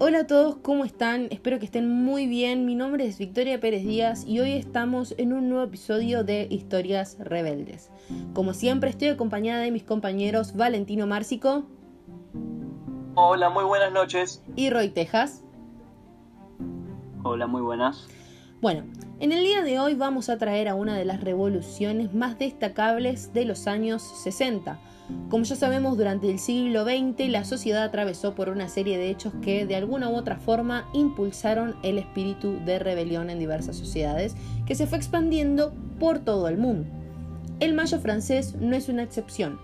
Hola a todos, ¿cómo están? Espero que estén muy bien. Mi nombre es Victoria Pérez Díaz y hoy estamos en un nuevo episodio de Historias Rebeldes. Como siempre estoy acompañada de mis compañeros Valentino Márcico. Hola, muy buenas noches. Y Roy Tejas. Hola, muy buenas. Bueno, en el día de hoy vamos a traer a una de las revoluciones más destacables de los años 60 como ya sabemos, durante el siglo XX la sociedad atravesó por una serie de hechos que de alguna u otra forma impulsaron el espíritu de rebelión en diversas sociedades que se fue expandiendo por todo el mundo. El Mayo francés no es una excepción.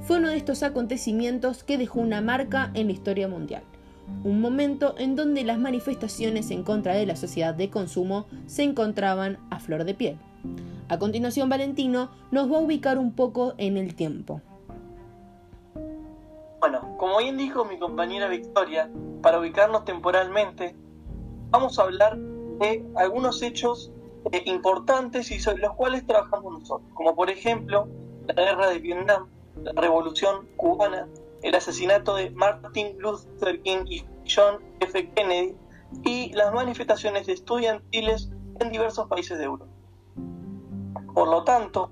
Fue uno de estos acontecimientos que dejó una marca en la historia mundial. Un momento en donde las manifestaciones en contra de la sociedad de consumo se encontraban a flor de piel. A continuación, Valentino nos va a ubicar un poco en el tiempo. Bueno, como bien dijo mi compañera Victoria, para ubicarnos temporalmente, vamos a hablar de algunos hechos eh, importantes y sobre los cuales trabajamos nosotros, como por ejemplo la guerra de Vietnam, la revolución cubana, el asesinato de Martin Luther King y John F. Kennedy y las manifestaciones estudiantiles en diversos países de Europa. Por lo tanto,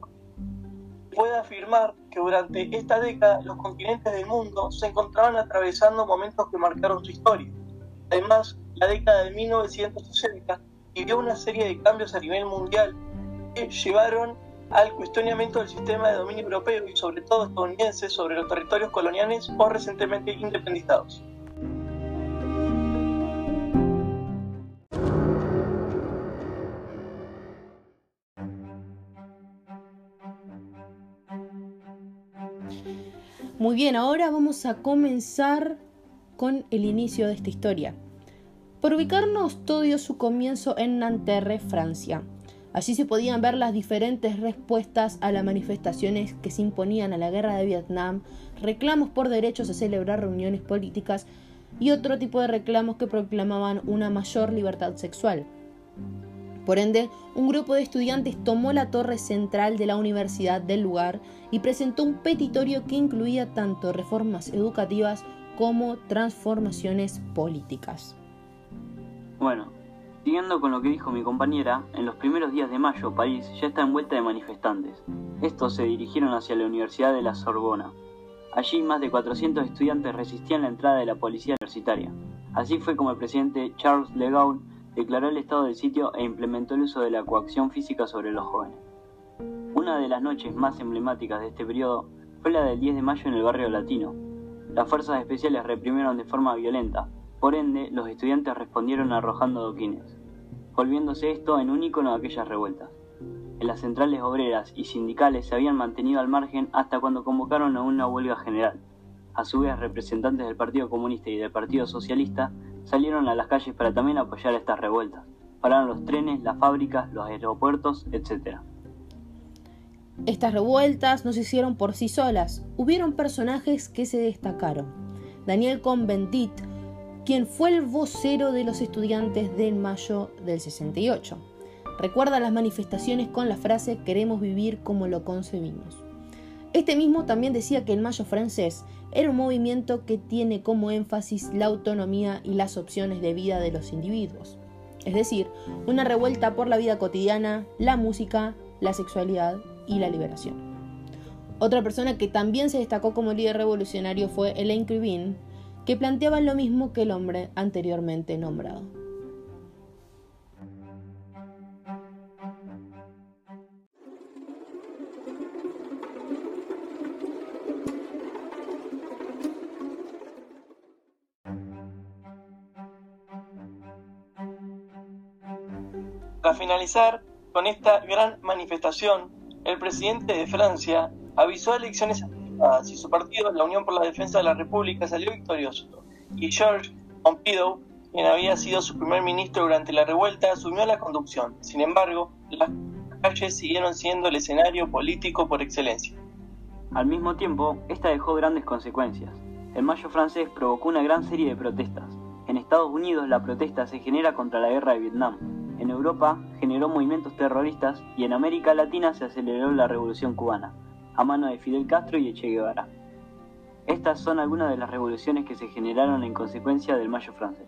puede afirmar que durante esta década los continentes del mundo se encontraban atravesando momentos que marcaron su historia. Además, la década de 1960 vivió una serie de cambios a nivel mundial que llevaron al cuestionamiento del sistema de dominio europeo y sobre todo estadounidense sobre los territorios coloniales o recientemente independizados. Muy bien, ahora vamos a comenzar con el inicio de esta historia. Por ubicarnos, todo dio su comienzo en Nanterre, Francia. Allí se podían ver las diferentes respuestas a las manifestaciones que se imponían a la guerra de Vietnam, reclamos por derechos a celebrar reuniones políticas y otro tipo de reclamos que proclamaban una mayor libertad sexual. Por ende, un grupo de estudiantes tomó la torre central de la universidad del lugar y presentó un petitorio que incluía tanto reformas educativas como transformaciones políticas. Bueno, siguiendo con lo que dijo mi compañera, en los primeros días de mayo París ya está envuelta de manifestantes. Estos se dirigieron hacia la Universidad de la Sorbona. Allí más de 400 estudiantes resistían la entrada de la policía universitaria. Así fue como el presidente Charles de declaró el estado del sitio e implementó el uso de la coacción física sobre los jóvenes. Una de las noches más emblemáticas de este periodo fue la del 10 de mayo en el barrio latino. Las fuerzas especiales reprimieron de forma violenta, por ende los estudiantes respondieron arrojando adoquines, volviéndose esto en un ícono de aquellas revueltas. En las centrales obreras y sindicales se habían mantenido al margen hasta cuando convocaron a una huelga general. A su vez, representantes del Partido Comunista y del Partido Socialista salieron a las calles para también apoyar estas revueltas. Pararon los trenes, las fábricas, los aeropuertos, etc. Estas revueltas no se hicieron por sí solas. Hubieron personajes que se destacaron. Daniel Cohn-Bendit, quien fue el vocero de los estudiantes del mayo del 68. Recuerda las manifestaciones con la frase queremos vivir como lo concebimos. Este mismo también decía que el Mayo francés era un movimiento que tiene como énfasis la autonomía y las opciones de vida de los individuos. Es decir, una revuelta por la vida cotidiana, la música, la sexualidad y la liberación. Otra persona que también se destacó como líder revolucionario fue Elaine Cribin, que planteaba lo mismo que el hombre anteriormente nombrado. Para finalizar con esta gran manifestación, el presidente de Francia avisó elecciones anticipadas y su partido, la Unión por la Defensa de la República, salió victorioso. Y Georges Pompidou, quien había sido su primer ministro durante la revuelta, asumió la conducción. Sin embargo, las calles siguieron siendo el escenario político por excelencia. Al mismo tiempo, esta dejó grandes consecuencias. El Mayo francés provocó una gran serie de protestas. En Estados Unidos la protesta se genera contra la guerra de Vietnam, en Europa generó movimientos terroristas y en América Latina se aceleró la revolución cubana, a mano de Fidel Castro y Che Guevara. Estas son algunas de las revoluciones que se generaron en consecuencia del Mayo francés.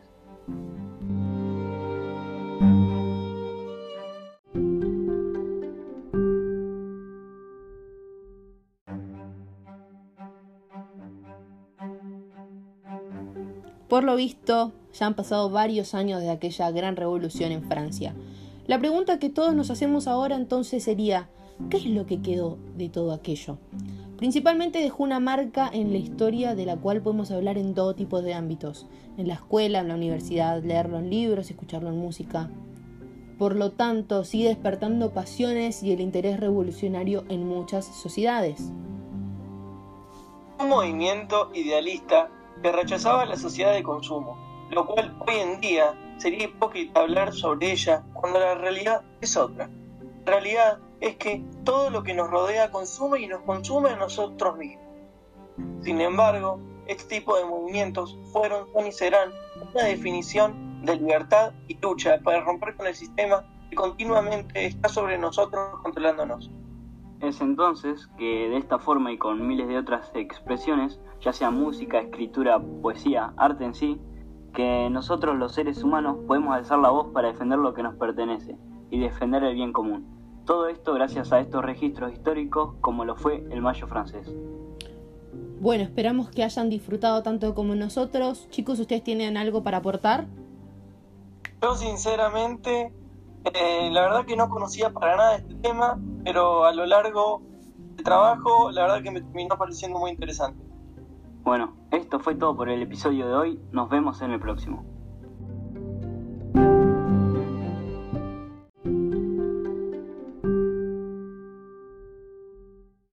Por lo visto, ya han pasado varios años de aquella gran revolución en Francia. La pregunta que todos nos hacemos ahora entonces sería, ¿qué es lo que quedó de todo aquello? Principalmente dejó una marca en la historia de la cual podemos hablar en todo tipo de ámbitos, en la escuela, en la universidad, leerlo en libros, escucharlo en música. Por lo tanto, sigue despertando pasiones y el interés revolucionario en muchas sociedades. Un movimiento idealista que rechazaba la sociedad de consumo, lo cual hoy en día sería hipócrita hablar sobre ella cuando la realidad es otra. Realidad es que todo lo que nos rodea consume y nos consume a nosotros mismos. Sin embargo, este tipo de movimientos fueron, son y serán una definición de libertad y lucha para romper con el sistema que continuamente está sobre nosotros controlándonos. Es entonces que de esta forma y con miles de otras expresiones, ya sea música, escritura, poesía, arte en sí, que nosotros los seres humanos podemos alzar la voz para defender lo que nos pertenece y defender el bien común. Todo esto gracias a estos registros históricos como lo fue el Mayo francés. Bueno, esperamos que hayan disfrutado tanto como nosotros. Chicos, ¿ustedes tienen algo para aportar? Yo sinceramente, eh, la verdad que no conocía para nada este tema, pero a lo largo del trabajo, la verdad que me terminó pareciendo muy interesante. Bueno, esto fue todo por el episodio de hoy. Nos vemos en el próximo.